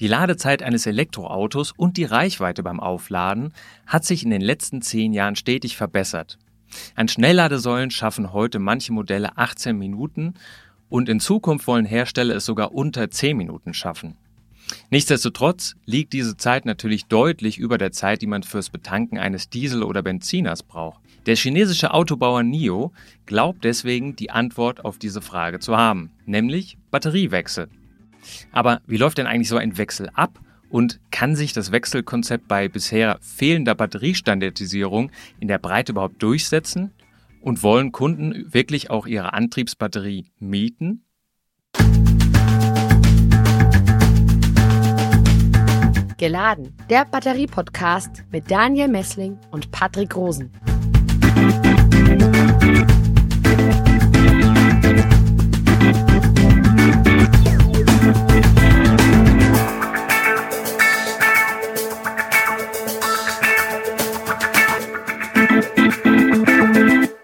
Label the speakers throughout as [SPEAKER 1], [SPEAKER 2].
[SPEAKER 1] Die Ladezeit eines Elektroautos und die Reichweite beim Aufladen hat sich in den letzten zehn Jahren stetig verbessert. An Schnellladesäulen schaffen heute manche Modelle 18 Minuten und in Zukunft wollen Hersteller es sogar unter 10 Minuten schaffen. Nichtsdestotrotz liegt diese Zeit natürlich deutlich über der Zeit, die man fürs Betanken eines Diesel- oder Benziners braucht. Der chinesische Autobauer NIO glaubt deswegen, die Antwort auf diese Frage zu haben, nämlich Batteriewechsel. Aber wie läuft denn eigentlich so ein Wechsel ab und kann sich das Wechselkonzept bei bisher fehlender Batteriestandardisierung in der Breite überhaupt durchsetzen? Und wollen Kunden wirklich auch ihre Antriebsbatterie mieten?
[SPEAKER 2] Geladen, der Batterie-Podcast mit Daniel Messling und Patrick Rosen.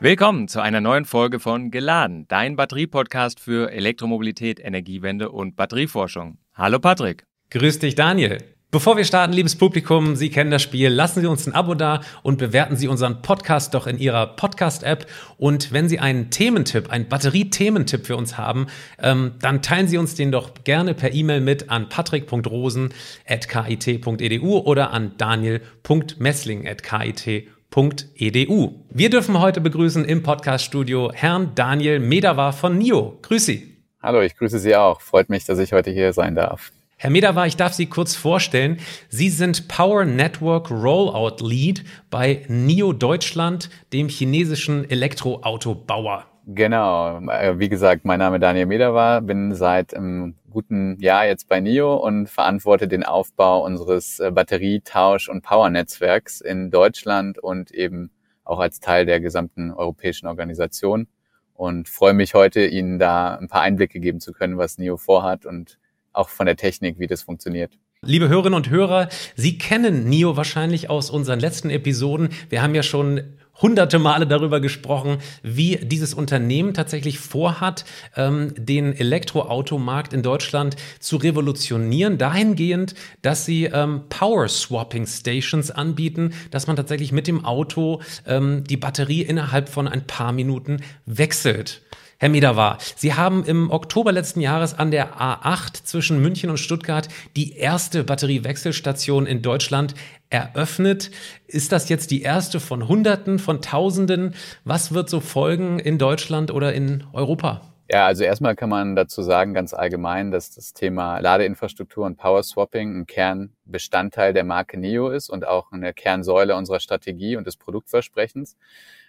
[SPEAKER 1] Willkommen zu einer neuen Folge von Geladen, dein Batterie-Podcast für Elektromobilität, Energiewende und Batterieforschung. Hallo Patrick.
[SPEAKER 3] Grüß dich, Daniel. Bevor wir starten, liebes Publikum, Sie kennen das Spiel, lassen Sie uns ein Abo da und bewerten Sie unseren Podcast doch in Ihrer Podcast-App. Und wenn Sie einen Thementipp, einen Batterie-Thementipp für uns haben, ähm, dann teilen Sie uns den doch gerne per E-Mail mit an patrick.rosen.kit.edu oder an daniel.messling.kit.edu www.edu. Wir dürfen heute begrüßen im Podcaststudio Herrn Daniel Medawar von NIO. Grüß Sie.
[SPEAKER 4] Hallo, ich grüße Sie auch. Freut mich, dass ich heute hier sein darf.
[SPEAKER 3] Herr Medawar, ich darf Sie kurz vorstellen. Sie sind Power Network Rollout Lead bei NIO Deutschland, dem chinesischen Elektroautobauer.
[SPEAKER 4] Genau, äh, wie gesagt, mein Name ist Daniel Mederwar, bin seit einem guten Jahr jetzt bei NIO und verantworte den Aufbau unseres äh, Batterietausch- und Power-Netzwerks in Deutschland und eben auch als Teil der gesamten europäischen Organisation und freue mich heute, Ihnen da ein paar Einblicke geben zu können, was NIO vorhat und auch von der Technik, wie das funktioniert.
[SPEAKER 3] Liebe Hörerinnen und Hörer, Sie kennen NIO wahrscheinlich aus unseren letzten Episoden. Wir haben ja schon hunderte Male darüber gesprochen, wie dieses Unternehmen tatsächlich vorhat, ähm, den Elektroautomarkt in Deutschland zu revolutionieren, dahingehend, dass sie ähm, Power Swapping Stations anbieten, dass man tatsächlich mit dem Auto ähm, die Batterie innerhalb von ein paar Minuten wechselt. Herr Medawar, Sie haben im Oktober letzten Jahres an der A8 zwischen München und Stuttgart die erste Batteriewechselstation in Deutschland eröffnet. Ist das jetzt die erste von Hunderten, von Tausenden? Was wird so folgen in Deutschland oder in Europa?
[SPEAKER 4] Ja, also erstmal kann man dazu sagen, ganz allgemein, dass das Thema Ladeinfrastruktur und Power Swapping ein Kernbestandteil der Marke NEO ist und auch eine Kernsäule unserer Strategie und des Produktversprechens.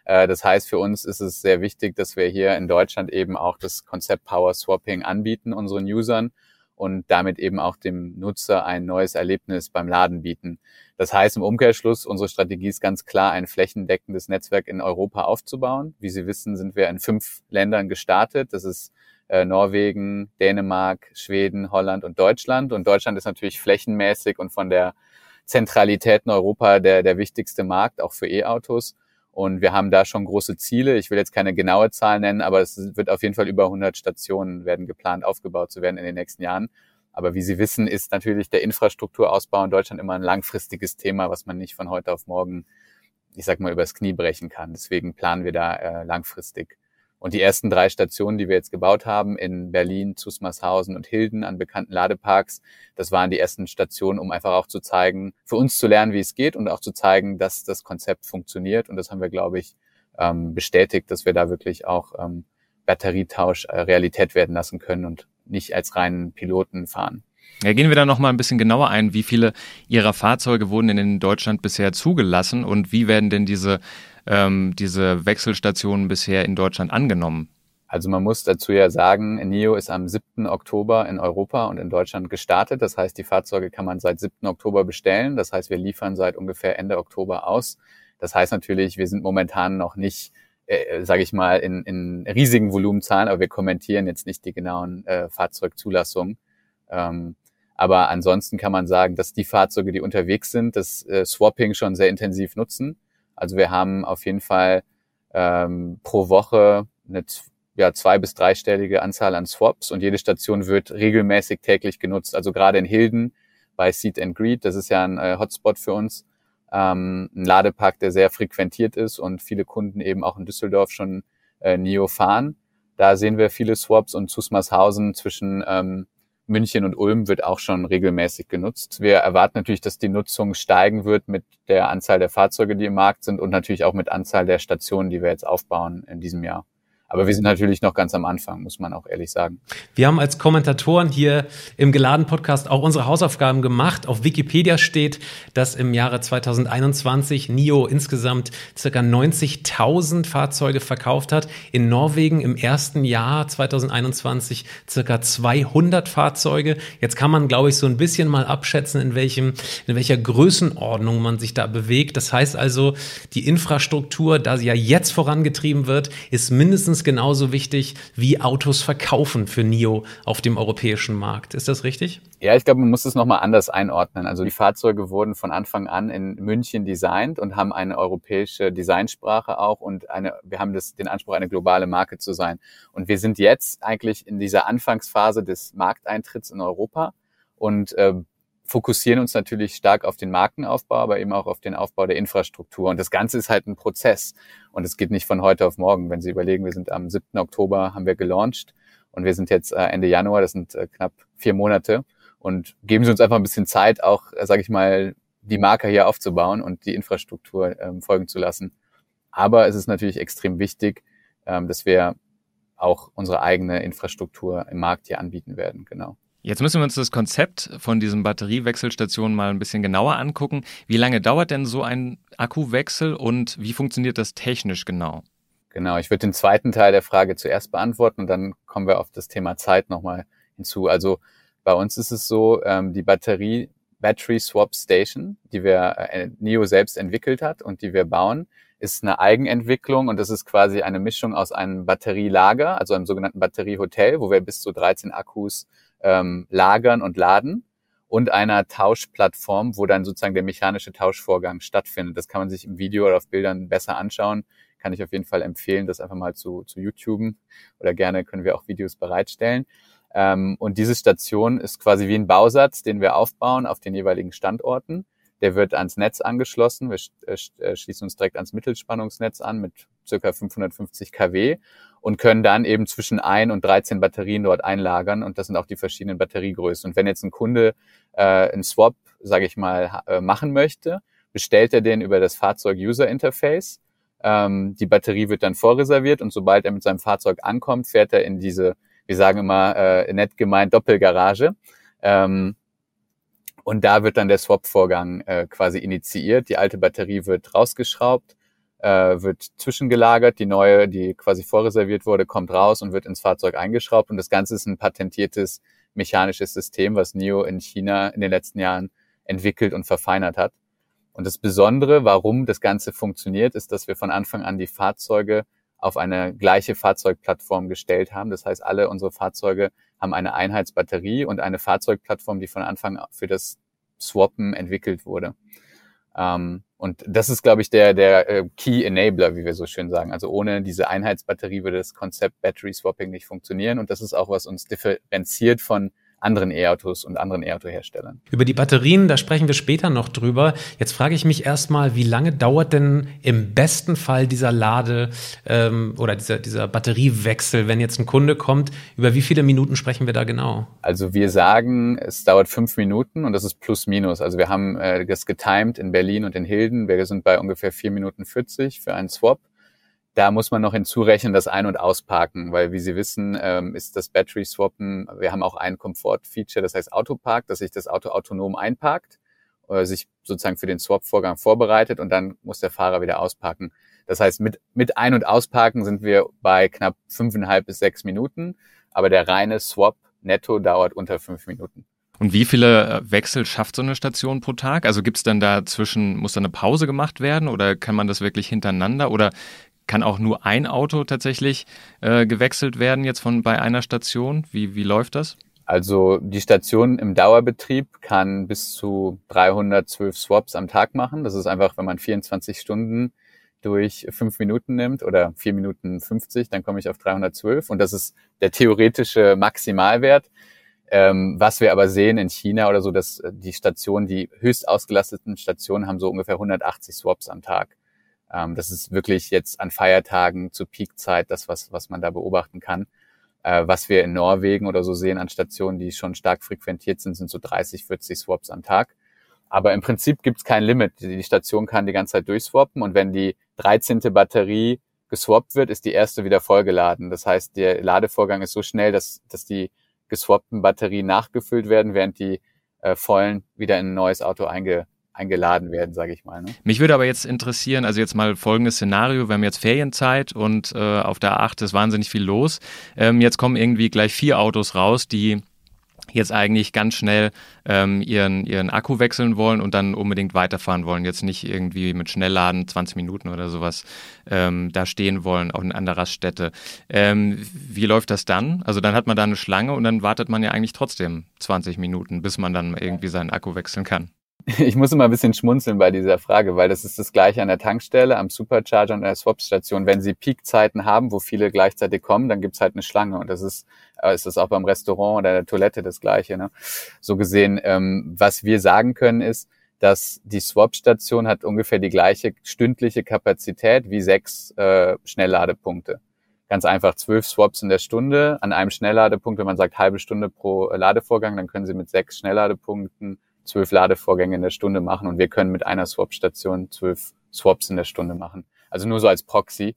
[SPEAKER 4] Äh, das heißt, für uns ist es sehr wichtig, dass wir hier in Deutschland eben auch das Konzept Power Swapping anbieten unseren Usern und damit eben auch dem Nutzer ein neues Erlebnis beim Laden bieten. Das heißt im Umkehrschluss, unsere Strategie ist ganz klar, ein flächendeckendes Netzwerk in Europa aufzubauen. Wie Sie wissen, sind wir in fünf Ländern gestartet. Das ist äh, Norwegen, Dänemark, Schweden, Holland und Deutschland. Und Deutschland ist natürlich flächenmäßig und von der Zentralität in Europa der, der wichtigste Markt, auch für E-Autos. Und wir haben da schon große Ziele. Ich will jetzt keine genaue Zahl nennen, aber es wird auf jeden Fall über 100 Stationen werden geplant, aufgebaut zu werden in den nächsten Jahren. Aber wie Sie wissen, ist natürlich der Infrastrukturausbau in Deutschland immer ein langfristiges Thema, was man nicht von heute auf morgen, ich sag mal, übers Knie brechen kann. Deswegen planen wir da äh, langfristig. Und die ersten drei Stationen, die wir jetzt gebaut haben, in Berlin, Zusmarshausen und Hilden an bekannten Ladeparks, das waren die ersten Stationen, um einfach auch zu zeigen, für uns zu lernen, wie es geht und auch zu zeigen, dass das Konzept funktioniert. Und das haben wir, glaube ich, ähm, bestätigt, dass wir da wirklich auch ähm, Batterietausch äh, Realität werden lassen können und nicht als reinen Piloten fahren.
[SPEAKER 1] Ja, gehen wir da noch mal ein bisschen genauer ein. Wie viele Ihrer Fahrzeuge wurden denn in Deutschland bisher zugelassen und wie werden denn diese ähm, diese Wechselstationen bisher in Deutschland angenommen?
[SPEAKER 4] Also man muss dazu ja sagen, NIO ist am 7. Oktober in Europa und in Deutschland gestartet. Das heißt, die Fahrzeuge kann man seit 7. Oktober bestellen. Das heißt, wir liefern seit ungefähr Ende Oktober aus. Das heißt natürlich, wir sind momentan noch nicht, äh, sage ich mal, in, in riesigen Volumenzahlen, aber wir kommentieren jetzt nicht die genauen äh, Fahrzeugzulassungen. Ähm, aber ansonsten kann man sagen, dass die Fahrzeuge, die unterwegs sind, das äh, Swapping schon sehr intensiv nutzen. Also wir haben auf jeden Fall ähm, pro Woche eine ja, zwei- bis dreistellige Anzahl an Swaps und jede Station wird regelmäßig täglich genutzt. Also gerade in Hilden bei Seat and Greet. Das ist ja ein äh, Hotspot für uns. Ähm, ein Ladepark, der sehr frequentiert ist und viele Kunden eben auch in Düsseldorf schon äh, NIO fahren. Da sehen wir viele Swaps und Zusmarshausen zwischen ähm, München und Ulm wird auch schon regelmäßig genutzt. Wir erwarten natürlich, dass die Nutzung steigen wird mit der Anzahl der Fahrzeuge, die im Markt sind und natürlich auch mit Anzahl der Stationen, die wir jetzt aufbauen in diesem Jahr. Aber wir sind natürlich noch ganz am Anfang, muss man auch ehrlich sagen.
[SPEAKER 3] Wir haben als Kommentatoren hier im Geladen Podcast auch unsere Hausaufgaben gemacht. Auf Wikipedia steht, dass im Jahre 2021 NIO insgesamt circa 90.000 Fahrzeuge verkauft hat. In Norwegen im ersten Jahr 2021 circa 200 Fahrzeuge. Jetzt kann man, glaube ich, so ein bisschen mal abschätzen, in welchem, in welcher Größenordnung man sich da bewegt. Das heißt also, die Infrastruktur, da sie ja jetzt vorangetrieben wird, ist mindestens genauso wichtig wie Autos verkaufen für NIO auf dem europäischen Markt. Ist das richtig?
[SPEAKER 4] Ja, ich glaube, man muss es nochmal anders einordnen. Also die Fahrzeuge wurden von Anfang an in München designt und haben eine europäische Designsprache auch und eine, wir haben das, den Anspruch, eine globale Marke zu sein. Und wir sind jetzt eigentlich in dieser Anfangsphase des Markteintritts in Europa und äh, fokussieren uns natürlich stark auf den Markenaufbau, aber eben auch auf den Aufbau der Infrastruktur. Und das Ganze ist halt ein Prozess. Und es geht nicht von heute auf morgen. Wenn Sie überlegen, wir sind am 7. Oktober, haben wir gelauncht und wir sind jetzt äh, Ende Januar, das sind äh, knapp vier Monate. Und geben Sie uns einfach ein bisschen Zeit, auch, äh, sage ich mal, die Marke hier aufzubauen und die Infrastruktur ähm, folgen zu lassen. Aber es ist natürlich extrem wichtig, ähm, dass wir auch unsere eigene Infrastruktur im Markt hier anbieten werden. Genau.
[SPEAKER 1] Jetzt müssen wir uns das Konzept von diesen Batteriewechselstationen mal ein bisschen genauer angucken. Wie lange dauert denn so ein Akkuwechsel und wie funktioniert das technisch genau?
[SPEAKER 4] Genau, ich würde den zweiten Teil der Frage zuerst beantworten und dann kommen wir auf das Thema Zeit nochmal hinzu. Also bei uns ist es so, ähm, die Batterie Battery Swap Station, die wir äh, NIO selbst entwickelt hat und die wir bauen, ist eine Eigenentwicklung und das ist quasi eine Mischung aus einem Batterielager, also einem sogenannten Batteriehotel, wo wir bis zu 13 Akkus ähm, lagern und laden und einer Tauschplattform, wo dann sozusagen der mechanische Tauschvorgang stattfindet. Das kann man sich im Video oder auf Bildern besser anschauen. Kann ich auf jeden Fall empfehlen, das einfach mal zu, zu YouTube oder gerne können wir auch Videos bereitstellen. Ähm, und diese Station ist quasi wie ein Bausatz, den wir aufbauen auf den jeweiligen Standorten. Der wird ans Netz angeschlossen. Wir äh, äh, schließen uns direkt ans Mittelspannungsnetz an mit circa 550 kW und können dann eben zwischen ein und 13 Batterien dort einlagern und das sind auch die verschiedenen Batteriegrößen. Und wenn jetzt ein Kunde äh, einen Swap, sage ich mal, äh, machen möchte, bestellt er den über das Fahrzeug-User-Interface. Ähm, die Batterie wird dann vorreserviert und sobald er mit seinem Fahrzeug ankommt, fährt er in diese, wir sagen immer äh, nett gemeint, Doppelgarage. Ähm, und da wird dann der Swap-Vorgang äh, quasi initiiert. Die alte Batterie wird rausgeschraubt äh, wird zwischengelagert, die neue, die quasi vorreserviert wurde, kommt raus und wird ins Fahrzeug eingeschraubt. Und das Ganze ist ein patentiertes mechanisches System, was NIO in China in den letzten Jahren entwickelt und verfeinert hat. Und das Besondere, warum das Ganze funktioniert, ist, dass wir von Anfang an die Fahrzeuge auf eine gleiche Fahrzeugplattform gestellt haben. Das heißt, alle unsere Fahrzeuge haben eine Einheitsbatterie und eine Fahrzeugplattform, die von Anfang für das Swappen entwickelt wurde. Ähm, und das ist, glaube ich, der, der äh, Key Enabler, wie wir so schön sagen. Also ohne diese Einheitsbatterie würde das Konzept Battery Swapping nicht funktionieren. Und das ist auch, was uns differenziert von anderen E-Autos und anderen E-Auto-Herstellern.
[SPEAKER 3] Über die Batterien, da sprechen wir später noch drüber. Jetzt frage ich mich erstmal, wie lange dauert denn im besten Fall dieser Lade ähm, oder dieser, dieser Batteriewechsel, wenn jetzt ein Kunde kommt? Über wie viele Minuten sprechen wir da genau?
[SPEAKER 4] Also wir sagen, es dauert fünf Minuten und das ist plus minus. Also wir haben äh, das getimed in Berlin und in Hilden. Wir sind bei ungefähr vier Minuten 40 für einen Swap. Da muss man noch hinzurechnen das Ein- und Ausparken, weil wie Sie wissen, ähm, ist das Battery Swappen, wir haben auch ein Komfort-Feature, das heißt Autopark, dass sich das Auto autonom einparkt, äh, sich sozusagen für den Swap-Vorgang vorbereitet und dann muss der Fahrer wieder ausparken. Das heißt, mit, mit Ein- und Ausparken sind wir bei knapp fünfeinhalb bis sechs Minuten, aber der reine Swap netto dauert unter fünf Minuten.
[SPEAKER 1] Und wie viele äh, Wechsel schafft so eine Station pro Tag? Also gibt es dann dazwischen, muss da eine Pause gemacht werden oder kann man das wirklich hintereinander oder kann auch nur ein Auto tatsächlich äh, gewechselt werden jetzt von bei einer Station? Wie, wie läuft das?
[SPEAKER 4] Also die Station im Dauerbetrieb kann bis zu 312 Swaps am Tag machen. Das ist einfach, wenn man 24 Stunden durch fünf Minuten nimmt oder vier Minuten 50, dann komme ich auf 312 und das ist der theoretische Maximalwert. Ähm, was wir aber sehen in China oder so, dass die Stationen, die höchst ausgelasteten Stationen haben so ungefähr 180 Swaps am Tag. Ähm, das ist wirklich jetzt an Feiertagen zur Peakzeit das, was, was man da beobachten kann. Äh, was wir in Norwegen oder so sehen an Stationen, die schon stark frequentiert sind, sind so 30, 40 Swaps am Tag. Aber im Prinzip gibt es kein Limit. Die Station kann die ganze Zeit durchswappen und wenn die 13. Batterie geswappt wird, ist die erste wieder vollgeladen. Das heißt, der Ladevorgang ist so schnell, dass, dass die geswappten Batterien nachgefüllt werden, während die äh, vollen wieder in ein neues Auto einge, eingeladen werden, sage ich mal. Ne?
[SPEAKER 1] Mich würde aber jetzt interessieren, also jetzt mal folgendes Szenario, wir haben jetzt Ferienzeit und äh, auf der A8 ist wahnsinnig viel los. Ähm, jetzt kommen irgendwie gleich vier Autos raus, die jetzt eigentlich ganz schnell ähm, ihren, ihren Akku wechseln wollen und dann unbedingt weiterfahren wollen. Jetzt nicht irgendwie mit Schnellladen 20 Minuten oder sowas ähm, da stehen wollen, auch in anderer Raststätte. Ähm, wie läuft das dann? Also dann hat man da eine Schlange und dann wartet man ja eigentlich trotzdem 20 Minuten, bis man dann irgendwie seinen Akku wechseln kann.
[SPEAKER 4] Ich muss immer ein bisschen schmunzeln bei dieser Frage, weil das ist das gleiche an der Tankstelle, am Supercharger und an der Swapstation. Wenn Sie Peakzeiten haben, wo viele gleichzeitig kommen, dann gibt's halt eine Schlange. Und das ist, äh, ist das auch beim Restaurant oder der Toilette das gleiche. Ne? So gesehen, ähm, was wir sagen können, ist, dass die Swap-Station hat ungefähr die gleiche stündliche Kapazität wie sechs äh, Schnellladepunkte. Ganz einfach zwölf Swaps in der Stunde an einem Schnellladepunkt. Wenn man sagt halbe Stunde pro Ladevorgang, dann können Sie mit sechs Schnellladepunkten zwölf Ladevorgänge in der Stunde machen und wir können mit einer Swap-Station zwölf Swaps in der Stunde machen. Also nur so als Proxy.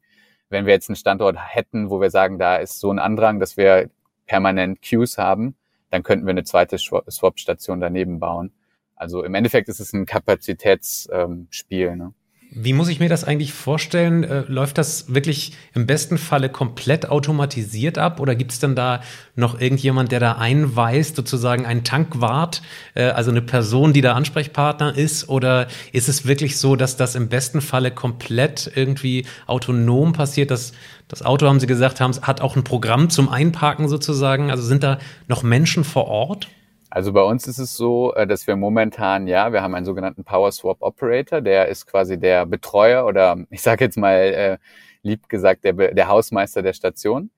[SPEAKER 4] Wenn wir jetzt einen Standort hätten, wo wir sagen, da ist so ein Andrang, dass wir permanent Queues haben, dann könnten wir eine zweite Swap-Station daneben bauen. Also im Endeffekt ist es ein Kapazitätsspiel. Ähm, ne?
[SPEAKER 3] Wie muss ich mir das eigentlich vorstellen? Äh, läuft das wirklich im besten Falle komplett automatisiert ab oder gibt es dann da noch irgendjemand, der da einweist, sozusagen ein Tankwart, äh, also eine Person, die da Ansprechpartner ist? Oder ist es wirklich so, dass das im besten Falle komplett irgendwie autonom passiert? Das, das Auto, haben Sie gesagt, haben, hat auch ein Programm zum Einparken sozusagen. Also sind da noch Menschen vor Ort?
[SPEAKER 4] Also bei uns ist es so, äh, dass wir momentan, ja, wir haben einen sogenannten Power Swap Operator, der ist quasi der Betreuer oder ich sage jetzt mal äh, lieb gesagt der, der Hausmeister der Station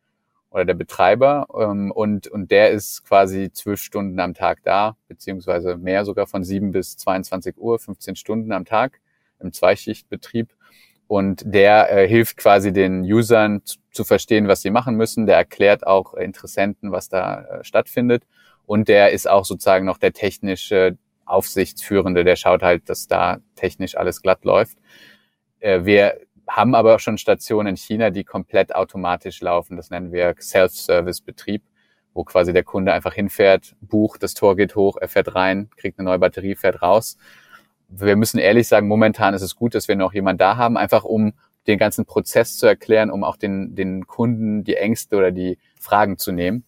[SPEAKER 4] oder der Betreiber ähm, und, und der ist quasi zwölf Stunden am Tag da, beziehungsweise mehr sogar von sieben bis 22 Uhr, 15 Stunden am Tag im Zweischichtbetrieb. Und der äh, hilft quasi den Usern zu, zu, verstehen, was sie machen müssen. Der erklärt auch Interessenten, was da äh, stattfindet und der ist auch sozusagen noch der technische Aufsichtsführende, der schaut halt, dass da technisch alles glatt läuft. Äh, wir haben aber auch schon Stationen in China, die komplett automatisch laufen. Das nennen wir Self-Service-Betrieb, wo quasi der Kunde einfach hinfährt, bucht, das Tor geht hoch, er fährt rein, kriegt eine neue Batterie, fährt raus. Wir müssen ehrlich sagen, momentan ist es gut, dass wir noch jemand da haben, einfach um den ganzen Prozess zu erklären, um auch den, den Kunden die Ängste oder die Fragen zu nehmen.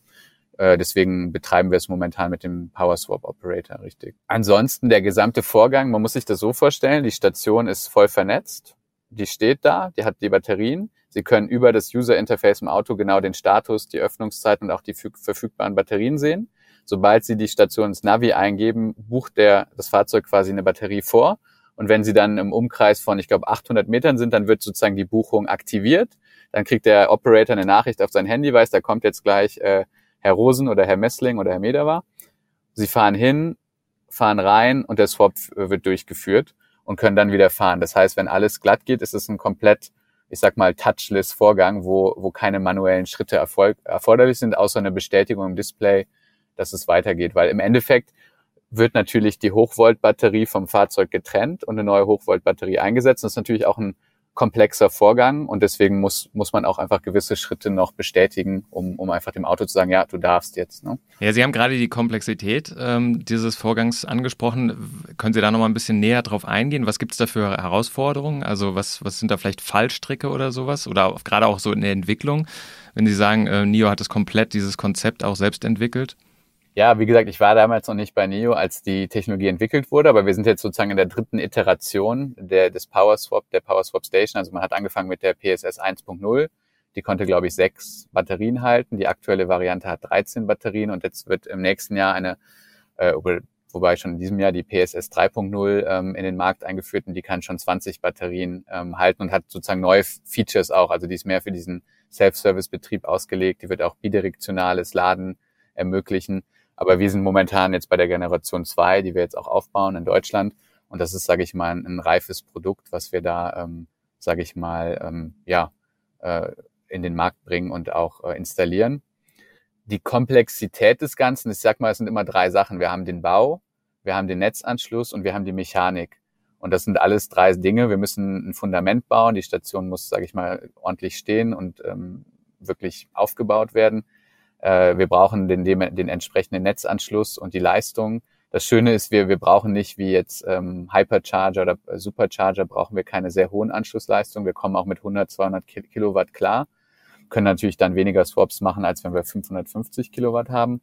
[SPEAKER 4] Äh, deswegen betreiben wir es momentan mit dem Power Swap Operator, richtig. Ansonsten der gesamte Vorgang, man muss sich das so vorstellen, die Station ist voll vernetzt, die steht da, die hat die Batterien. Sie können über das User Interface im Auto genau den Status, die Öffnungszeit und auch die verfügbaren Batterien sehen. Sobald Sie die Station ins Navi eingeben, bucht der, das Fahrzeug quasi eine Batterie vor. Und wenn Sie dann im Umkreis von, ich glaube, 800 Metern sind, dann wird sozusagen die Buchung aktiviert. Dann kriegt der Operator eine Nachricht auf sein Handy, weiß, da kommt jetzt gleich äh, Herr Rosen oder Herr Messling oder Herr Mederer. Sie fahren hin, fahren rein und der Swap wird durchgeführt und können dann wieder fahren. Das heißt, wenn alles glatt geht, ist es ein komplett, ich sag mal, touchless Vorgang, wo, wo keine manuellen Schritte erfolg, erforderlich sind, außer eine Bestätigung im Display, dass es weitergeht. Weil im Endeffekt wird natürlich die Hochvolt-Batterie vom Fahrzeug getrennt und eine neue Hochvolt-Batterie eingesetzt. Das ist natürlich auch ein komplexer Vorgang und deswegen muss, muss man auch einfach gewisse Schritte noch bestätigen, um, um einfach dem Auto zu sagen, ja, du darfst jetzt. Ne?
[SPEAKER 1] Ja, Sie haben gerade die Komplexität ähm, dieses Vorgangs angesprochen. Können Sie da noch mal ein bisschen näher drauf eingehen? Was gibt es da für Herausforderungen? Also was, was sind da vielleicht Fallstricke oder sowas? Oder gerade auch so in der Entwicklung, wenn Sie sagen, äh, NIO hat es komplett dieses Konzept auch selbst entwickelt?
[SPEAKER 4] Ja, wie gesagt, ich war damals noch nicht bei NEO, als die Technologie entwickelt wurde, aber wir sind jetzt sozusagen in der dritten Iteration der, des Power Swap, der Power Swap Station. Also man hat angefangen mit der PSS 1.0. Die konnte, glaube ich, sechs Batterien halten. Die aktuelle Variante hat 13 Batterien und jetzt wird im nächsten Jahr eine, äh, wobei schon in diesem Jahr die PSS 3.0 ähm, in den Markt eingeführt und die kann schon 20 Batterien ähm, halten und hat sozusagen neue Features auch. Also die ist mehr für diesen Self-Service-Betrieb ausgelegt. Die wird auch bidirektionales Laden ermöglichen. Aber wir sind momentan jetzt bei der Generation 2, die wir jetzt auch aufbauen in Deutschland. Und das ist, sage ich mal, ein, ein, reifes Produkt, was wir da, ähm, sage ich mal, ähm, ja, äh, in den Markt bringen und auch äh, installieren. Die Komplexität des Ganzen, ich sag mal, es sind immer drei Sachen. Wir haben den Bau, wir haben den Netzanschluss und wir haben die Mechanik. Und das sind alles drei Dinge. Wir müssen ein Fundament bauen. Die Station muss, sage ich mal, ordentlich stehen und ähm, wirklich aufgebaut werden. Äh, wir brauchen den, den, den entsprechenden Netzanschluss und die Leistung. Das Schöne ist, wir, wir brauchen nicht wie jetzt ähm, Hypercharger oder Supercharger, brauchen wir keine sehr hohen Anschlussleistungen. Wir kommen auch mit 100, 200 Kilowatt klar. Können natürlich dann weniger Swaps machen, als wenn wir 550 Kilowatt haben.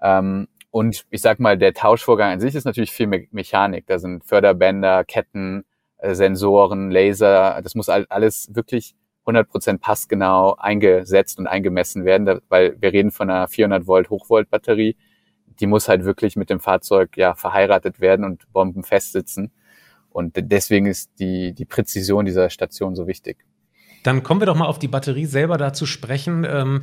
[SPEAKER 4] Ähm, und ich sag mal, der Tauschvorgang an sich ist natürlich viel Me Mechanik. Da sind Förderbänder, Ketten, äh, Sensoren, Laser. Das muss alles wirklich 100% passgenau eingesetzt und eingemessen werden, weil wir reden von einer 400 Volt Hochvolt Batterie. Die muss halt wirklich mit dem Fahrzeug ja verheiratet werden und bombenfest sitzen. Und deswegen ist die, die Präzision dieser Station so wichtig.
[SPEAKER 3] Dann kommen wir doch mal auf die Batterie selber da zu sprechen. Ähm,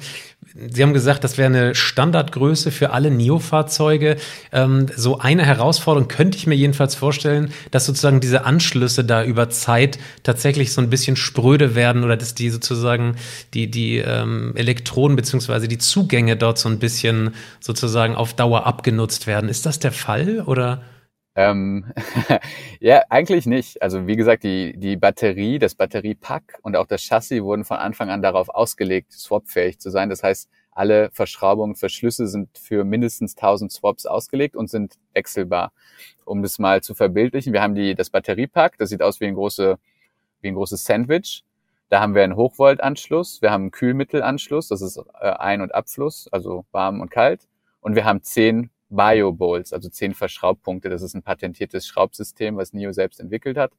[SPEAKER 3] Sie haben gesagt, das wäre eine Standardgröße für alle NIO-Fahrzeuge. Ähm, so eine Herausforderung könnte ich mir jedenfalls vorstellen, dass sozusagen diese Anschlüsse da über Zeit tatsächlich so ein bisschen spröde werden oder dass die sozusagen die, die ähm, Elektronen beziehungsweise die Zugänge dort so ein bisschen sozusagen auf Dauer abgenutzt werden. Ist das der Fall oder?
[SPEAKER 4] Ähm, ja, eigentlich nicht. Also wie gesagt, die, die Batterie, das Batteriepack und auch das Chassis wurden von Anfang an darauf ausgelegt, swapfähig zu sein. Das heißt, alle Verschraubungen, Verschlüsse sind für mindestens 1000 Swaps ausgelegt und sind wechselbar. Um das mal zu verbildlichen, wir haben die, das Batteriepack, das sieht aus wie ein, große, wie ein großes Sandwich. Da haben wir einen Hochvoltanschluss, wir haben einen Kühlmittelanschluss, das ist äh, Ein- und Abfluss, also warm und kalt. Und wir haben zehn Bio-Bowls, also zehn Verschraubpunkte. Das ist ein patentiertes Schraubsystem, was NIO selbst entwickelt hat,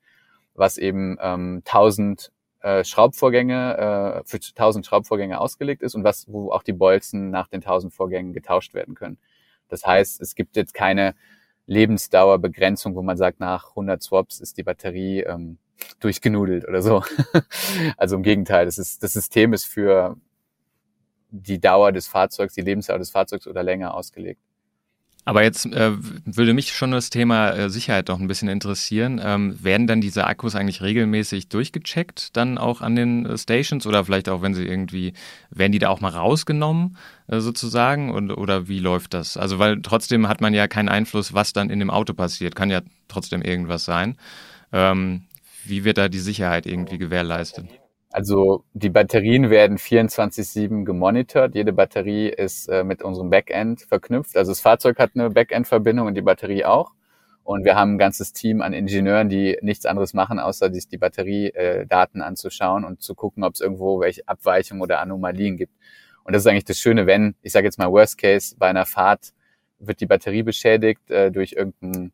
[SPEAKER 4] was eben ähm, 1000 äh, Schraubvorgänge, äh, für 1000 Schraubvorgänge ausgelegt ist und was, wo auch die Bolzen nach den 1000 Vorgängen getauscht werden können. Das heißt, es gibt jetzt keine Lebensdauerbegrenzung, wo man sagt, nach 100 Swaps ist die Batterie ähm, durchgenudelt oder so. also im Gegenteil, das, ist, das System ist für die Dauer des Fahrzeugs, die Lebensdauer des Fahrzeugs oder länger ausgelegt.
[SPEAKER 1] Aber jetzt äh, würde mich schon das Thema äh, Sicherheit noch ein bisschen interessieren. Ähm, werden dann diese Akkus eigentlich regelmäßig durchgecheckt, dann auch an den äh, Stations oder vielleicht auch, wenn sie irgendwie, werden die da auch mal rausgenommen äh, sozusagen und, oder wie läuft das? Also weil trotzdem hat man ja keinen Einfluss, was dann in dem Auto passiert. Kann ja trotzdem irgendwas sein. Ähm, wie wird da die Sicherheit irgendwie gewährleistet?
[SPEAKER 4] Also die Batterien werden 24-7 gemonitort. Jede Batterie ist äh, mit unserem Backend verknüpft. Also das Fahrzeug hat eine Backend-Verbindung und die Batterie auch. Und wir haben ein ganzes Team an Ingenieuren, die nichts anderes machen, außer sich die Batteriedaten äh, anzuschauen und zu gucken, ob es irgendwo welche Abweichungen oder Anomalien gibt. Und das ist eigentlich das Schöne, wenn, ich sage jetzt mal Worst Case, bei einer Fahrt wird die Batterie beschädigt äh, durch irgendeinen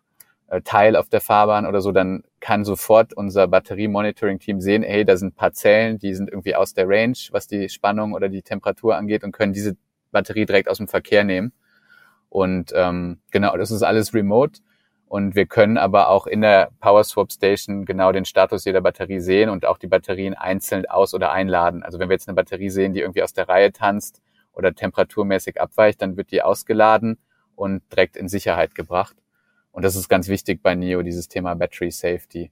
[SPEAKER 4] Teil auf der Fahrbahn oder so, dann kann sofort unser Batterie-Monitoring-Team sehen, hey, da sind Parzellen, die sind irgendwie aus der Range, was die Spannung oder die Temperatur angeht und können diese Batterie direkt aus dem Verkehr nehmen. Und ähm, genau, das ist alles remote. Und wir können aber auch in der Power Swap Station genau den Status jeder Batterie sehen und auch die Batterien einzeln aus- oder einladen. Also wenn wir jetzt eine Batterie sehen, die irgendwie aus der Reihe tanzt oder temperaturmäßig abweicht, dann wird die ausgeladen und direkt in Sicherheit gebracht. Und das ist ganz wichtig bei NIO, dieses Thema Battery Safety.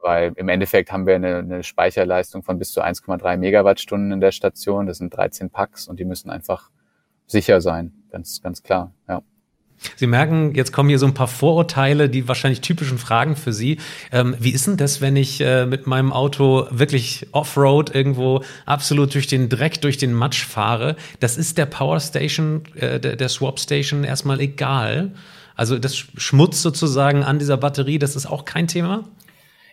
[SPEAKER 4] Weil im Endeffekt haben wir eine, eine Speicherleistung von bis zu 1,3 Megawattstunden in der Station. Das sind 13 Packs und die müssen einfach sicher sein. Ganz, ganz klar, ja.
[SPEAKER 3] Sie merken, jetzt kommen hier so ein paar Vorurteile, die wahrscheinlich typischen Fragen für Sie. Ähm, wie ist denn das, wenn ich äh, mit meinem Auto wirklich Offroad irgendwo absolut durch den Dreck, durch den Matsch fahre? Das ist der Power Station, äh, der, der Swap Station erstmal egal. Also das Schmutz sozusagen an dieser Batterie, das ist auch kein Thema?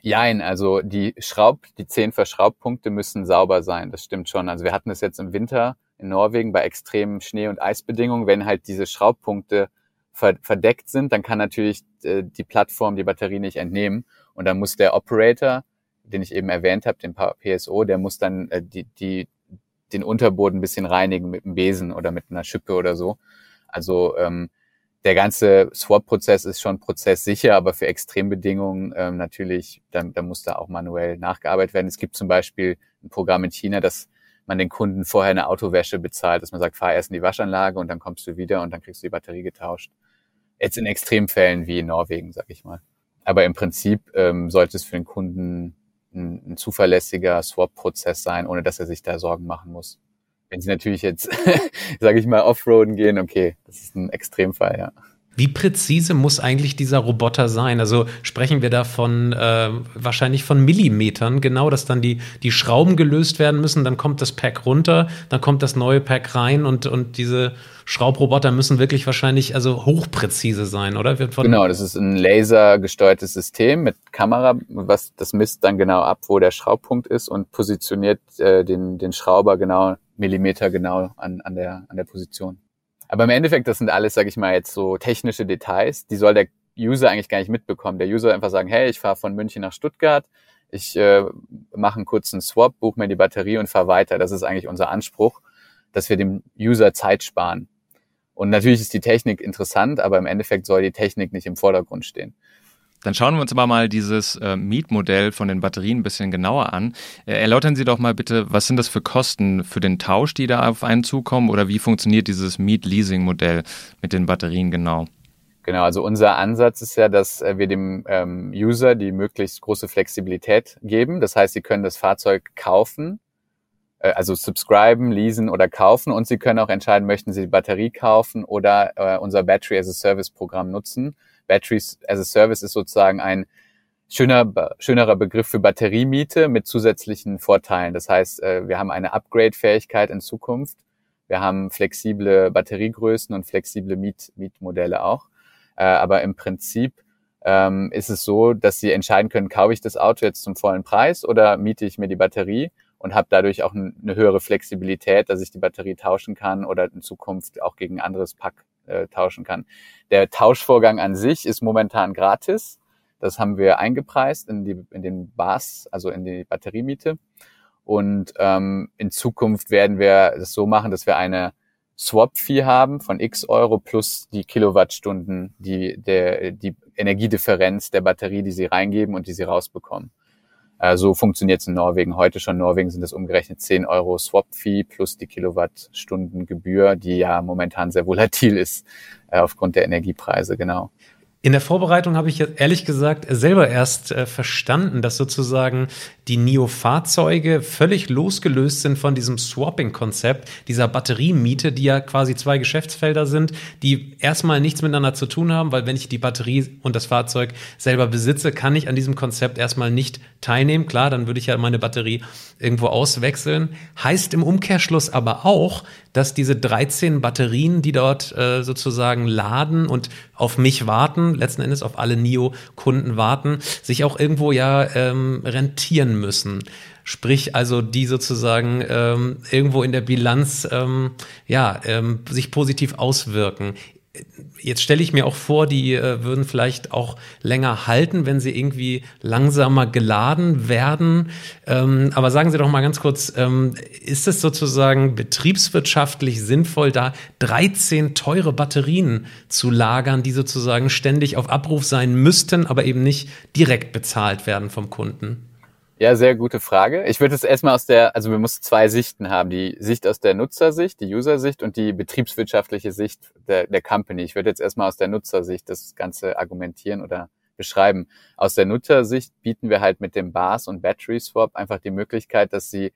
[SPEAKER 4] Jein, also die Schraub, die zehn Verschraubpunkte müssen sauber sein, das stimmt schon. Also wir hatten es jetzt im Winter in Norwegen bei extremen Schnee- und Eisbedingungen. Wenn halt diese Schraubpunkte verdeckt sind, dann kann natürlich äh, die Plattform die Batterie nicht entnehmen. Und dann muss der Operator, den ich eben erwähnt habe, den PSO, der muss dann äh, die, die, den Unterboden ein bisschen reinigen mit einem Besen oder mit einer Schippe oder so. Also ähm, der ganze Swap-Prozess ist schon prozesssicher, aber für Extrembedingungen ähm, natürlich, da, da muss da auch manuell nachgearbeitet werden. Es gibt zum Beispiel ein Programm in China, das man den Kunden vorher eine Autowäsche bezahlt, dass man sagt, fahr erst in die Waschanlage und dann kommst du wieder und dann kriegst du die Batterie getauscht. Jetzt in Extremfällen wie in Norwegen, sag ich mal. Aber im Prinzip ähm, sollte es für den Kunden ein, ein zuverlässiger Swap-Prozess sein, ohne dass er sich da Sorgen machen muss. Wenn Sie natürlich jetzt, sage ich mal, Offroaden gehen, okay, das ist ein Extremfall, ja.
[SPEAKER 3] Wie präzise muss eigentlich dieser Roboter sein? Also sprechen wir da von äh, wahrscheinlich von Millimetern, genau, dass dann die, die Schrauben gelöst werden müssen, dann kommt das Pack runter, dann kommt das neue Pack rein und, und diese Schraubriroboter müssen wirklich wahrscheinlich also hochpräzise sein, oder?
[SPEAKER 4] genau, das ist ein lasergesteuertes System mit Kamera, was das misst dann genau ab, wo der Schraubpunkt ist und positioniert äh, den, den Schrauber genau Millimeter genau an, an, der, an der Position. Aber im Endeffekt, das sind alles, sage ich mal, jetzt so technische Details, die soll der User eigentlich gar nicht mitbekommen. Der User einfach sagen, hey, ich fahre von München nach Stuttgart, ich äh, mache einen kurzen Swap, buche mir die Batterie und fahre weiter. Das ist eigentlich unser Anspruch, dass wir dem User Zeit sparen. Und natürlich ist die Technik interessant, aber im Endeffekt soll die Technik nicht im Vordergrund stehen.
[SPEAKER 1] Dann schauen wir uns aber mal dieses äh, Mietmodell von den Batterien ein bisschen genauer an. Äh, erläutern Sie doch mal bitte, was sind das für Kosten für den Tausch, die da auf einen zukommen oder wie funktioniert dieses Miet-Leasing-Modell mit den Batterien genau?
[SPEAKER 4] Genau, also unser Ansatz ist ja, dass äh, wir dem ähm, User die möglichst große Flexibilität geben. Das heißt, sie können das Fahrzeug kaufen, äh, also subscriben, leasen oder kaufen und sie können auch entscheiden, möchten sie die Batterie kaufen oder äh, unser Battery as a Service Programm nutzen Batteries as a Service ist sozusagen ein schöner, schönerer Begriff für Batteriemiete mit zusätzlichen Vorteilen. Das heißt, äh, wir haben eine Upgrade-Fähigkeit in Zukunft. Wir haben flexible Batteriegrößen und flexible Miet Mietmodelle auch. Äh, aber im Prinzip ähm, ist es so, dass Sie entscheiden können, kaufe ich das Auto jetzt zum vollen Preis oder miete ich mir die Batterie und habe dadurch auch eine höhere Flexibilität, dass ich die Batterie tauschen kann oder in Zukunft auch gegen anderes Pack äh, tauschen kann. Der Tauschvorgang an sich ist momentan gratis. Das haben wir eingepreist in, die, in den Bars, also in die Batteriemiete. Und ähm, in Zukunft werden wir das so machen, dass wir eine Swap-Fee haben von x Euro plus die Kilowattstunden, die, der, die Energiedifferenz der Batterie, die sie reingeben und die sie rausbekommen. Äh, so funktioniert es in Norwegen heute schon. In Norwegen sind es umgerechnet 10 Euro Swap-Fee plus die Kilowattstundengebühr, die ja momentan sehr volatil ist äh, aufgrund der Energiepreise, genau.
[SPEAKER 3] In der Vorbereitung habe ich ehrlich gesagt selber erst äh, verstanden, dass sozusagen die NIO-Fahrzeuge völlig losgelöst sind von diesem Swapping-Konzept, dieser Batteriemiete, die ja quasi zwei Geschäftsfelder sind, die erstmal nichts miteinander zu tun haben, weil wenn ich die Batterie und das Fahrzeug selber besitze, kann ich an diesem Konzept erstmal nicht teilnehmen. Klar, dann würde ich ja meine Batterie irgendwo auswechseln. Heißt im Umkehrschluss aber auch, dass diese 13 Batterien, die dort äh, sozusagen laden und auf mich warten, letzten Endes auf alle NIO-Kunden warten, sich auch irgendwo ja ähm, rentieren müssen. Sprich, also die sozusagen ähm, irgendwo in der Bilanz ähm, ja, ähm, sich positiv auswirken. Jetzt stelle ich mir auch vor, die äh, würden vielleicht auch länger halten, wenn sie irgendwie langsamer geladen werden. Ähm, aber sagen Sie doch mal ganz kurz, ähm, ist es sozusagen betriebswirtschaftlich sinnvoll, da 13 teure Batterien zu lagern, die sozusagen ständig auf Abruf sein müssten, aber eben nicht direkt bezahlt werden vom Kunden?
[SPEAKER 4] Ja, sehr gute Frage. Ich würde es erstmal aus der, also wir müssen zwei Sichten haben. Die Sicht aus der Nutzersicht, die User-Sicht und die betriebswirtschaftliche Sicht der, der Company. Ich würde jetzt erstmal aus der Nutzersicht das Ganze argumentieren oder beschreiben. Aus der Nutzersicht bieten wir halt mit dem Bars und Battery Swap einfach die Möglichkeit, dass sie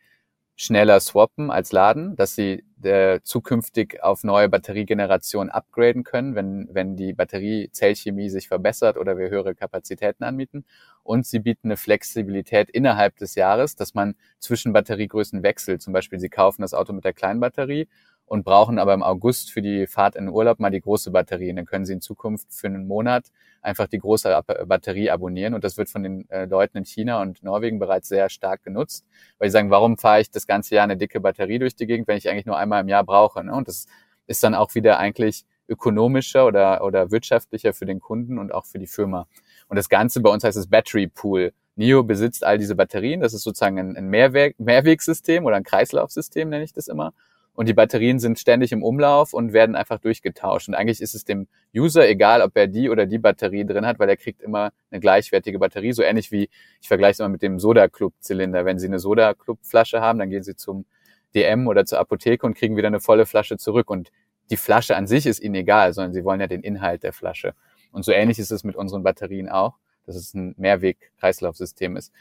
[SPEAKER 4] schneller swappen als laden, dass sie äh, zukünftig auf neue Batteriegenerationen upgraden können, wenn, wenn die Batteriezellchemie sich verbessert oder wir höhere Kapazitäten anbieten. Und sie bieten eine Flexibilität innerhalb des Jahres, dass man zwischen Batteriegrößen wechselt. Zum Beispiel, sie kaufen das Auto mit der kleinen Batterie und brauchen aber im August für die Fahrt in den Urlaub mal die große Batterie. Und dann können sie in Zukunft für einen Monat einfach die große Batterie abonnieren. Und das wird von den äh, Leuten in China und Norwegen bereits sehr stark genutzt, weil sie sagen, warum fahre ich das ganze Jahr eine dicke Batterie durch die Gegend, wenn ich eigentlich nur einmal im Jahr brauche. Ne? Und das ist dann auch wieder eigentlich ökonomischer oder, oder wirtschaftlicher für den Kunden und auch für die Firma. Und das Ganze bei uns heißt es Battery Pool. NIO besitzt all diese Batterien. Das ist sozusagen ein, ein Mehrweg, Mehrwegsystem oder ein Kreislaufsystem, nenne ich das immer und die Batterien sind ständig im Umlauf und werden einfach durchgetauscht. Und eigentlich ist es dem User egal, ob er die oder die Batterie drin hat, weil er kriegt immer eine gleichwertige Batterie. So ähnlich wie, ich vergleiche es immer mit dem Soda-Club-Zylinder. Wenn Sie eine Soda-Club-Flasche haben, dann gehen Sie zum DM oder zur Apotheke und kriegen wieder eine volle Flasche zurück. Und die Flasche an sich ist ihnen egal, sondern sie wollen ja den Inhalt der Flasche. Und so ähnlich ist es mit unseren Batterien auch, dass es ein Mehrweg-Kreislaufsystem ist.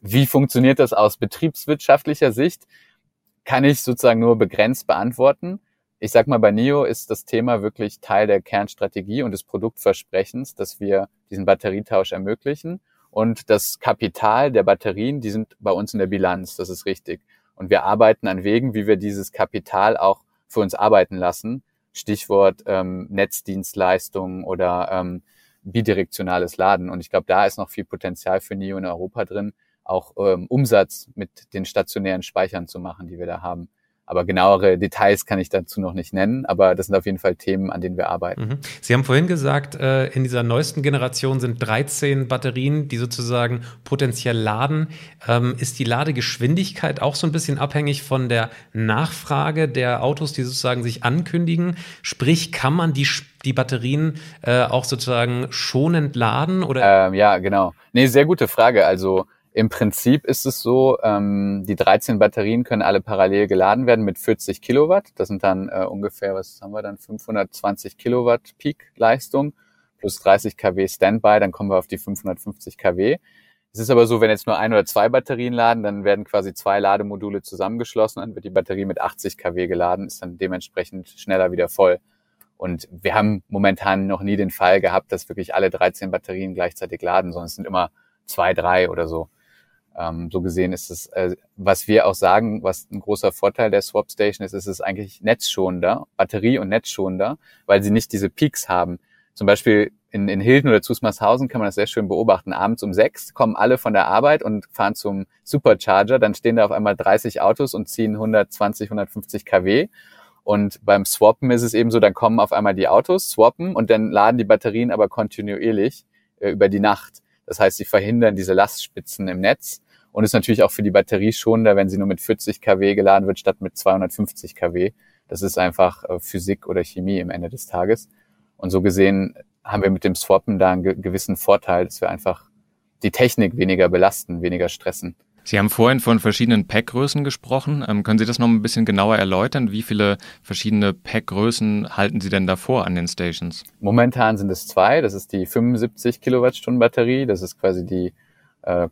[SPEAKER 4] Wie funktioniert das aus betriebswirtschaftlicher Sicht? Kann ich sozusagen nur begrenzt beantworten. Ich sag mal, bei NIO ist das Thema wirklich Teil der Kernstrategie und des Produktversprechens, dass wir diesen Batterietausch ermöglichen. Und das Kapital der Batterien, die sind bei uns in der Bilanz, das ist richtig. Und wir arbeiten an Wegen, wie wir dieses Kapital auch für uns arbeiten lassen. Stichwort ähm, Netzdienstleistungen oder ähm, bidirektionales Laden. Und ich glaube, da ist noch viel Potenzial für NIO in Europa drin, auch ähm, Umsatz mit den stationären Speichern zu machen, die wir da haben. Aber genauere Details kann ich dazu noch nicht nennen, aber das sind auf jeden Fall Themen, an denen wir arbeiten. Mhm.
[SPEAKER 3] Sie haben vorhin gesagt, äh, in dieser neuesten Generation sind 13 Batterien, die sozusagen potenziell laden. Ähm, ist die Ladegeschwindigkeit auch so ein bisschen abhängig von der Nachfrage der Autos, die sozusagen sich ankündigen? Sprich, kann man die die Batterien äh, auch sozusagen schonend laden? Oder?
[SPEAKER 4] Ähm, ja, genau. Nee, sehr gute Frage. Also im Prinzip ist es so, ähm, die 13 Batterien können alle parallel geladen werden mit 40 Kilowatt. Das sind dann äh, ungefähr, was haben wir dann, 520 Kilowatt Peak-Leistung plus 30 kW Standby, dann kommen wir auf die 550 kW. Es ist aber so, wenn jetzt nur ein oder zwei Batterien laden, dann werden quasi zwei Lademodule zusammengeschlossen, dann wird die Batterie mit 80 kW geladen, ist dann dementsprechend schneller wieder voll. Und wir haben momentan noch nie den Fall gehabt, dass wirklich alle 13 Batterien gleichzeitig laden, sondern es sind immer zwei, drei oder so. Ähm, so gesehen ist es, äh, was wir auch sagen, was ein großer Vorteil der Swap Station ist, ist es eigentlich netzschonender, Batterie- und netzschonender, weil sie nicht diese Peaks haben. Zum Beispiel in, in Hilden oder Zusmarshausen kann man das sehr schön beobachten. Abends um sechs kommen alle von der Arbeit und fahren zum Supercharger. Dann stehen da auf einmal 30 Autos und ziehen 120, 150 kW. Und beim Swappen ist es eben so, dann kommen auf einmal die Autos, swappen und dann laden die Batterien aber kontinuierlich äh, über die Nacht. Das heißt, sie verhindern diese Lastspitzen im Netz und ist natürlich auch für die Batterie schonender, wenn sie nur mit 40 kW geladen wird, statt mit 250 kW. Das ist einfach äh, Physik oder Chemie im Ende des Tages. Und so gesehen haben wir mit dem Swappen da einen gewissen Vorteil, dass wir einfach die Technik weniger belasten, weniger stressen.
[SPEAKER 1] Sie haben vorhin von verschiedenen Packgrößen gesprochen. Ähm, können Sie das noch ein bisschen genauer erläutern? Wie viele verschiedene Packgrößen halten Sie denn davor an den Stations?
[SPEAKER 4] Momentan sind es zwei. Das ist die 75 Kilowattstunden Batterie. Das ist quasi die, äh,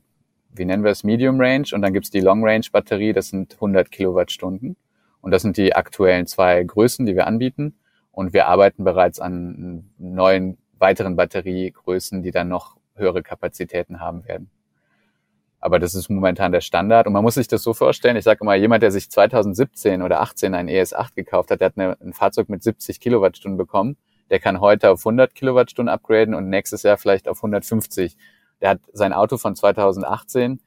[SPEAKER 4] wie nennen wir es, Medium Range. Und dann gibt's die Long Range Batterie. Das sind 100 Kilowattstunden. Und das sind die aktuellen zwei Größen, die wir anbieten. Und wir arbeiten bereits an neuen weiteren Batteriegrößen, die dann noch höhere Kapazitäten haben werden. Aber das ist momentan der Standard. Und man muss sich das so vorstellen, ich sage immer, jemand, der sich 2017 oder 18 ein ES8 gekauft hat, der hat eine, ein Fahrzeug mit 70 Kilowattstunden bekommen. Der kann heute auf 100 Kilowattstunden upgraden und nächstes Jahr vielleicht auf 150. Der hat sein Auto von 2018,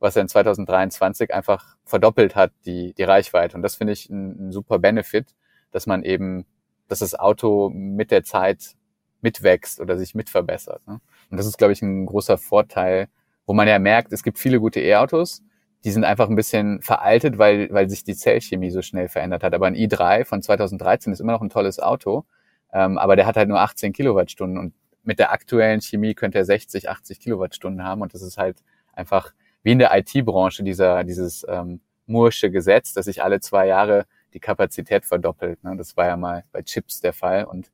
[SPEAKER 4] was er in 2023 einfach verdoppelt hat, die, die Reichweite. Und das finde ich ein, ein super Benefit, dass man eben, dass das Auto mit der Zeit mitwächst oder sich mitverbessert. Ne? Und das ist, glaube ich, ein großer Vorteil, wo man ja merkt, es gibt viele gute E-Autos, die sind einfach ein bisschen veraltet, weil, weil sich die Zellchemie so schnell verändert hat. Aber ein i3 von 2013 ist immer noch ein tolles Auto, ähm, aber der hat halt nur 18 Kilowattstunden und mit der aktuellen Chemie könnte er 60, 80 Kilowattstunden haben und das ist halt einfach wie in der IT-Branche dieser, dieses ähm, Mursche Gesetz, dass sich alle zwei Jahre die Kapazität verdoppelt. Ne? Das war ja mal bei Chips der Fall und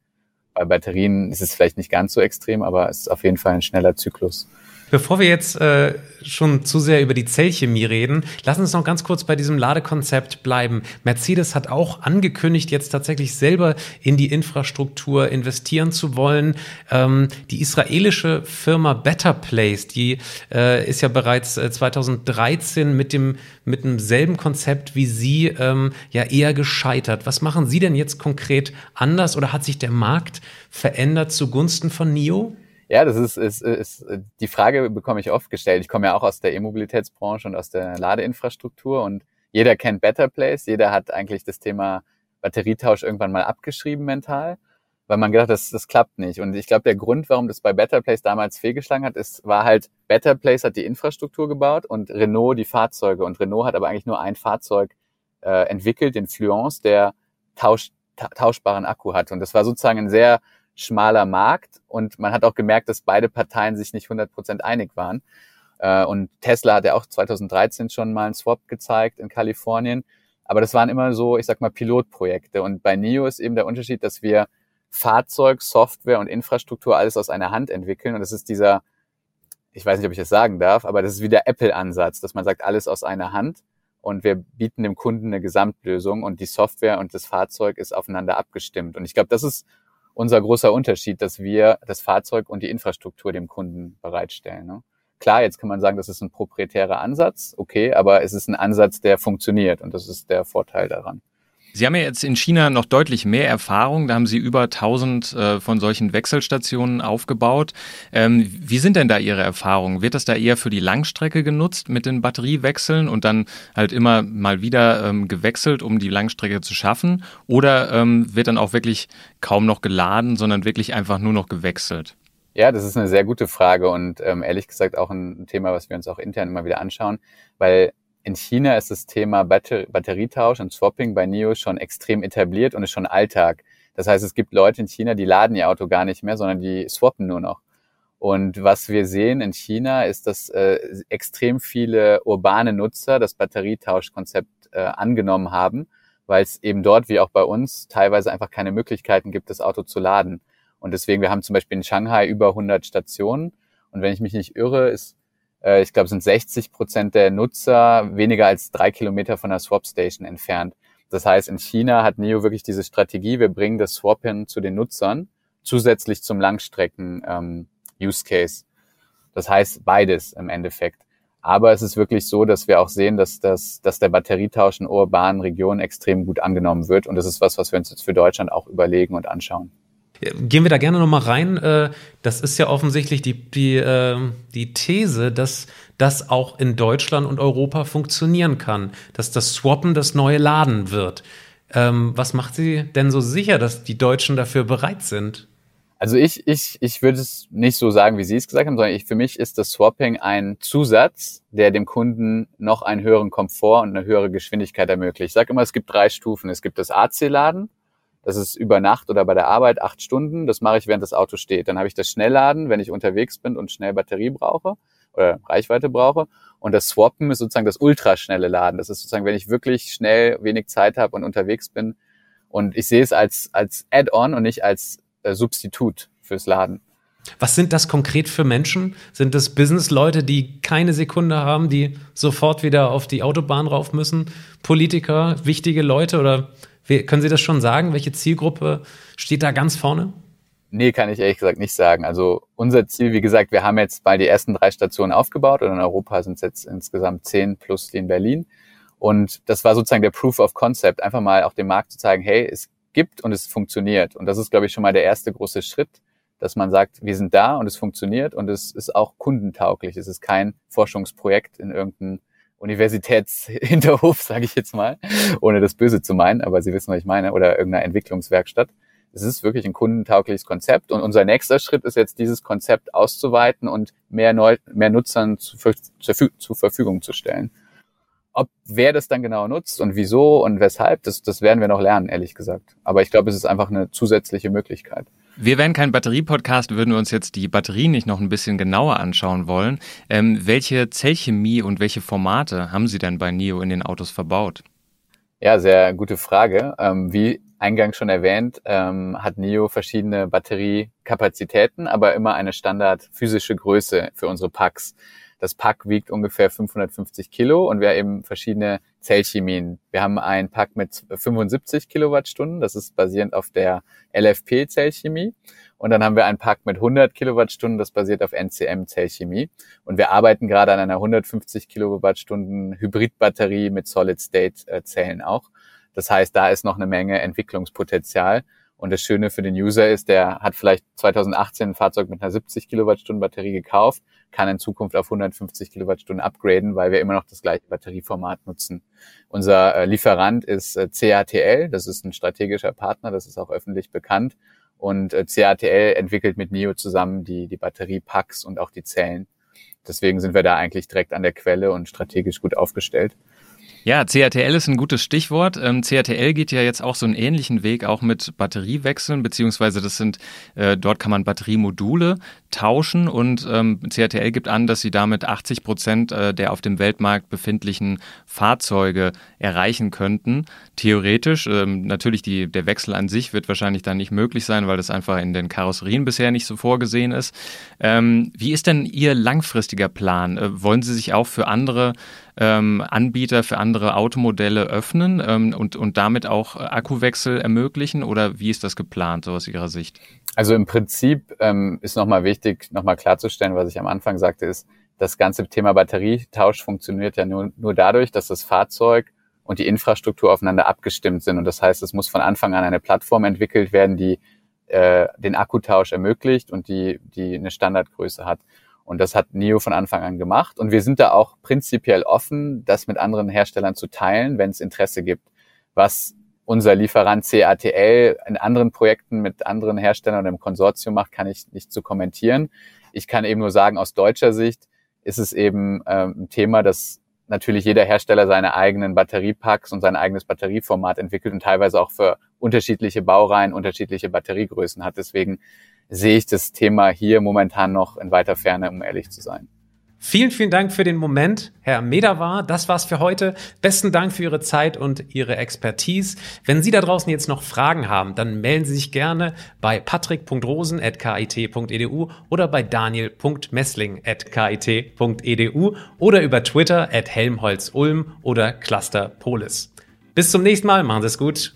[SPEAKER 4] bei Batterien ist es vielleicht nicht ganz so extrem, aber es ist auf jeden Fall ein schneller Zyklus.
[SPEAKER 3] Bevor wir jetzt äh, schon zu sehr über die Zellchemie reden, lass uns noch ganz kurz bei diesem Ladekonzept bleiben. Mercedes hat auch angekündigt, jetzt tatsächlich selber in die Infrastruktur investieren zu wollen. Ähm, die israelische Firma Better Place, die äh, ist ja bereits äh, 2013 mit dem mit demselben Konzept wie Sie ähm, ja eher gescheitert. Was machen Sie denn jetzt konkret anders oder hat sich der Markt verändert zugunsten von NIO?
[SPEAKER 4] Ja, das ist, ist, ist, die Frage bekomme ich oft gestellt. Ich komme ja auch aus der E-Mobilitätsbranche und aus der Ladeinfrastruktur und jeder kennt Better Place, jeder hat eigentlich das Thema Batterietausch irgendwann mal abgeschrieben mental, weil man gedacht, das, das klappt nicht. Und ich glaube, der Grund, warum das bei Better Place damals fehlgeschlagen hat, ist, war halt, Better Place hat die Infrastruktur gebaut und Renault die Fahrzeuge. Und Renault hat aber eigentlich nur ein Fahrzeug äh, entwickelt, den Fluence, der tausch, ta tauschbaren Akku hat. Und das war sozusagen ein sehr schmaler Markt und man hat auch gemerkt, dass beide Parteien sich nicht 100% einig waren. Äh, und Tesla hat ja auch 2013 schon mal einen Swap gezeigt in Kalifornien. Aber das waren immer so, ich sag mal, Pilotprojekte. Und bei NIO ist eben der Unterschied, dass wir Fahrzeug, Software und Infrastruktur alles aus einer Hand entwickeln. Und das ist dieser, ich weiß nicht, ob ich das sagen darf, aber das ist wie der Apple-Ansatz, dass man sagt, alles aus einer Hand. Und wir bieten dem Kunden eine Gesamtlösung und die Software und das Fahrzeug ist aufeinander abgestimmt. Und ich glaube, das ist unser großer Unterschied, dass wir das Fahrzeug und die Infrastruktur dem Kunden bereitstellen. Ne? Klar, jetzt kann man sagen, das ist ein proprietärer Ansatz, okay, aber es ist ein Ansatz, der funktioniert und das ist der Vorteil daran.
[SPEAKER 1] Sie haben ja jetzt in China noch deutlich mehr Erfahrung. Da haben Sie über 1000 äh, von solchen Wechselstationen aufgebaut. Ähm, wie sind denn da Ihre Erfahrungen? Wird das da eher für die Langstrecke genutzt mit den Batteriewechseln und dann halt immer mal wieder ähm, gewechselt, um die Langstrecke zu schaffen? Oder ähm, wird dann auch wirklich kaum noch geladen, sondern wirklich einfach nur noch gewechselt?
[SPEAKER 4] Ja, das ist eine sehr gute Frage und ähm, ehrlich gesagt auch ein Thema, was wir uns auch intern immer wieder anschauen, weil in China ist das Thema Batter Batterietausch und Swapping bei NIO schon extrem etabliert und ist schon Alltag. Das heißt, es gibt Leute in China, die laden ihr Auto gar nicht mehr, sondern die swappen nur noch. Und was wir sehen in China ist, dass äh, extrem viele urbane Nutzer das Batterietauschkonzept äh, angenommen haben, weil es eben dort wie auch bei uns teilweise einfach keine Möglichkeiten gibt, das Auto zu laden. Und deswegen, wir haben zum Beispiel in Shanghai über 100 Stationen. Und wenn ich mich nicht irre, ist, äh, ich glaube, sind 60 Prozent der Nutzer weniger als drei Kilometer von der Swap Station entfernt. Das heißt, in China hat NIO wirklich diese Strategie, wir bringen das Swappen zu den Nutzern, zusätzlich zum Langstrecken-Use-Case. Ähm, das heißt beides im Endeffekt. Aber es ist wirklich so, dass wir auch sehen, dass, das, dass der Batterietausch in urbanen Regionen extrem gut angenommen wird. Und das ist was, was wir uns jetzt für Deutschland auch überlegen und anschauen.
[SPEAKER 3] Gehen wir da gerne nochmal rein. Äh, das ist ja offensichtlich die, die, ähm, die These, dass das auch in Deutschland und Europa funktionieren kann, dass das Swappen das neue Laden wird. Ähm, was macht Sie denn so sicher, dass die Deutschen dafür bereit sind?
[SPEAKER 4] Also ich, ich, ich würde es nicht so sagen, wie Sie es gesagt haben, sondern ich, für mich ist das Swapping ein Zusatz, der dem Kunden noch einen höheren Komfort und eine höhere Geschwindigkeit ermöglicht. Ich sage immer, es gibt drei Stufen. Es gibt das AC-Laden, das ist über Nacht oder bei der Arbeit acht Stunden. Das mache ich, während das Auto steht. Dann habe ich das Schnellladen, wenn ich unterwegs bin und schnell Batterie brauche oder Reichweite brauche. Und das Swappen ist sozusagen das ultraschnelle Laden. Das ist sozusagen, wenn ich wirklich schnell wenig Zeit habe und unterwegs bin. Und ich sehe es als, als Add-on und nicht als äh, Substitut fürs Laden.
[SPEAKER 3] Was sind das konkret für Menschen? Sind das Business-Leute, die keine Sekunde haben, die sofort wieder auf die Autobahn rauf müssen? Politiker, wichtige Leute oder können Sie das schon sagen? Welche Zielgruppe steht da ganz vorne?
[SPEAKER 4] Nee, kann ich ehrlich gesagt nicht sagen. Also unser Ziel, wie gesagt, wir haben jetzt mal die ersten drei Stationen aufgebaut und in Europa sind es jetzt insgesamt zehn plus die in Berlin. Und das war sozusagen der Proof of Concept, einfach mal auch dem Markt zu zeigen, hey, es gibt und es funktioniert. Und das ist, glaube ich, schon mal der erste große Schritt, dass man sagt, wir sind da und es funktioniert und es ist auch kundentauglich. Es ist kein Forschungsprojekt in irgendeinem Universitätshinterhof, sage ich jetzt mal, ohne das Böse zu meinen, aber Sie wissen, was ich meine, oder irgendeiner Entwicklungswerkstatt. Es ist wirklich ein kundentaugliches Konzept und unser nächster Schritt ist jetzt, dieses Konzept auszuweiten und mehr, Neu mehr Nutzern zu, zu, zur Verfügung zu stellen. Ob wer das dann genau nutzt und wieso und weshalb, das, das werden wir noch lernen, ehrlich gesagt. Aber ich glaube, es ist einfach eine zusätzliche Möglichkeit.
[SPEAKER 1] Wir wären kein Batterie-Podcast, würden wir uns jetzt die Batterien nicht noch ein bisschen genauer anschauen wollen. Ähm, welche Zellchemie und welche Formate haben Sie denn bei NIO in den Autos verbaut?
[SPEAKER 4] Ja, sehr gute Frage. Ähm, wie eingangs schon erwähnt, ähm, hat NIO verschiedene Batteriekapazitäten, aber immer eine Standard physische Größe für unsere Packs. Das Pack wiegt ungefähr 550 Kilo und wir haben eben verschiedene Zellchemien. Wir haben ein Pack mit 75 Kilowattstunden, das ist basierend auf der LFP-Zellchemie. Und dann haben wir ein Pack mit 100 Kilowattstunden, das basiert auf NCM-Zellchemie. Und wir arbeiten gerade an einer 150 Kilowattstunden Hybridbatterie mit Solid-State-Zellen auch. Das heißt, da ist noch eine Menge Entwicklungspotenzial. Und das Schöne für den User ist, der hat vielleicht 2018 ein Fahrzeug mit einer 70 Kilowattstunden Batterie gekauft, kann in Zukunft auf 150 Kilowattstunden upgraden, weil wir immer noch das gleiche Batterieformat nutzen. Unser äh, Lieferant ist äh, CATL, das ist ein strategischer Partner, das ist auch öffentlich bekannt. Und äh, CATL entwickelt mit NIO zusammen die, die Batteriepacks und auch die Zellen. Deswegen sind wir da eigentlich direkt an der Quelle und strategisch gut aufgestellt.
[SPEAKER 1] Ja, CATL ist ein gutes Stichwort. Ähm, CATL geht ja jetzt auch so einen ähnlichen Weg, auch mit Batteriewechseln, beziehungsweise das sind, äh, dort kann man Batteriemodule tauschen und ähm, CATL gibt an, dass sie damit 80 Prozent äh, der auf dem Weltmarkt befindlichen Fahrzeuge erreichen könnten. Theoretisch, ähm, natürlich die, der Wechsel an sich wird wahrscheinlich dann nicht möglich sein, weil das einfach in den Karosserien bisher nicht so vorgesehen ist. Ähm, wie ist denn Ihr langfristiger Plan? Äh, wollen Sie sich auch für andere ähm, Anbieter für andere Automodelle öffnen ähm, und, und damit auch Akkuwechsel ermöglichen oder wie ist das geplant, so aus Ihrer Sicht?
[SPEAKER 4] Also im Prinzip ähm, ist nochmal wichtig, nochmal klarzustellen, was ich am Anfang sagte, ist, das ganze Thema Batterietausch funktioniert ja nur, nur dadurch, dass das Fahrzeug und die Infrastruktur aufeinander abgestimmt sind. Und das heißt, es muss von Anfang an eine Plattform entwickelt werden, die äh, den Akkutausch ermöglicht und die, die eine Standardgröße hat. Und das hat NIO von Anfang an gemacht. Und wir sind da auch prinzipiell offen, das mit anderen Herstellern zu teilen, wenn es Interesse gibt. Was unser Lieferant CATL in anderen Projekten mit anderen Herstellern oder im Konsortium macht, kann ich nicht zu kommentieren. Ich kann eben nur sagen, aus deutscher Sicht ist es eben ähm, ein Thema, dass natürlich jeder Hersteller seine eigenen Batteriepacks und sein eigenes Batterieformat entwickelt und teilweise auch für unterschiedliche Baureihen unterschiedliche Batteriegrößen hat. Deswegen sehe ich das Thema hier momentan noch in weiter Ferne, um ehrlich zu sein.
[SPEAKER 3] Vielen, vielen Dank für den Moment, Herr Medawar. Das war's für heute. Besten Dank für Ihre Zeit und Ihre Expertise. Wenn Sie da draußen jetzt noch Fragen haben, dann melden Sie sich gerne bei patrick.rosen.kit.edu oder bei daniel.messling.kit.edu oder über Twitter at helmholtz-ulm oder clusterpolis. Bis zum nächsten Mal. Machen Sie es gut.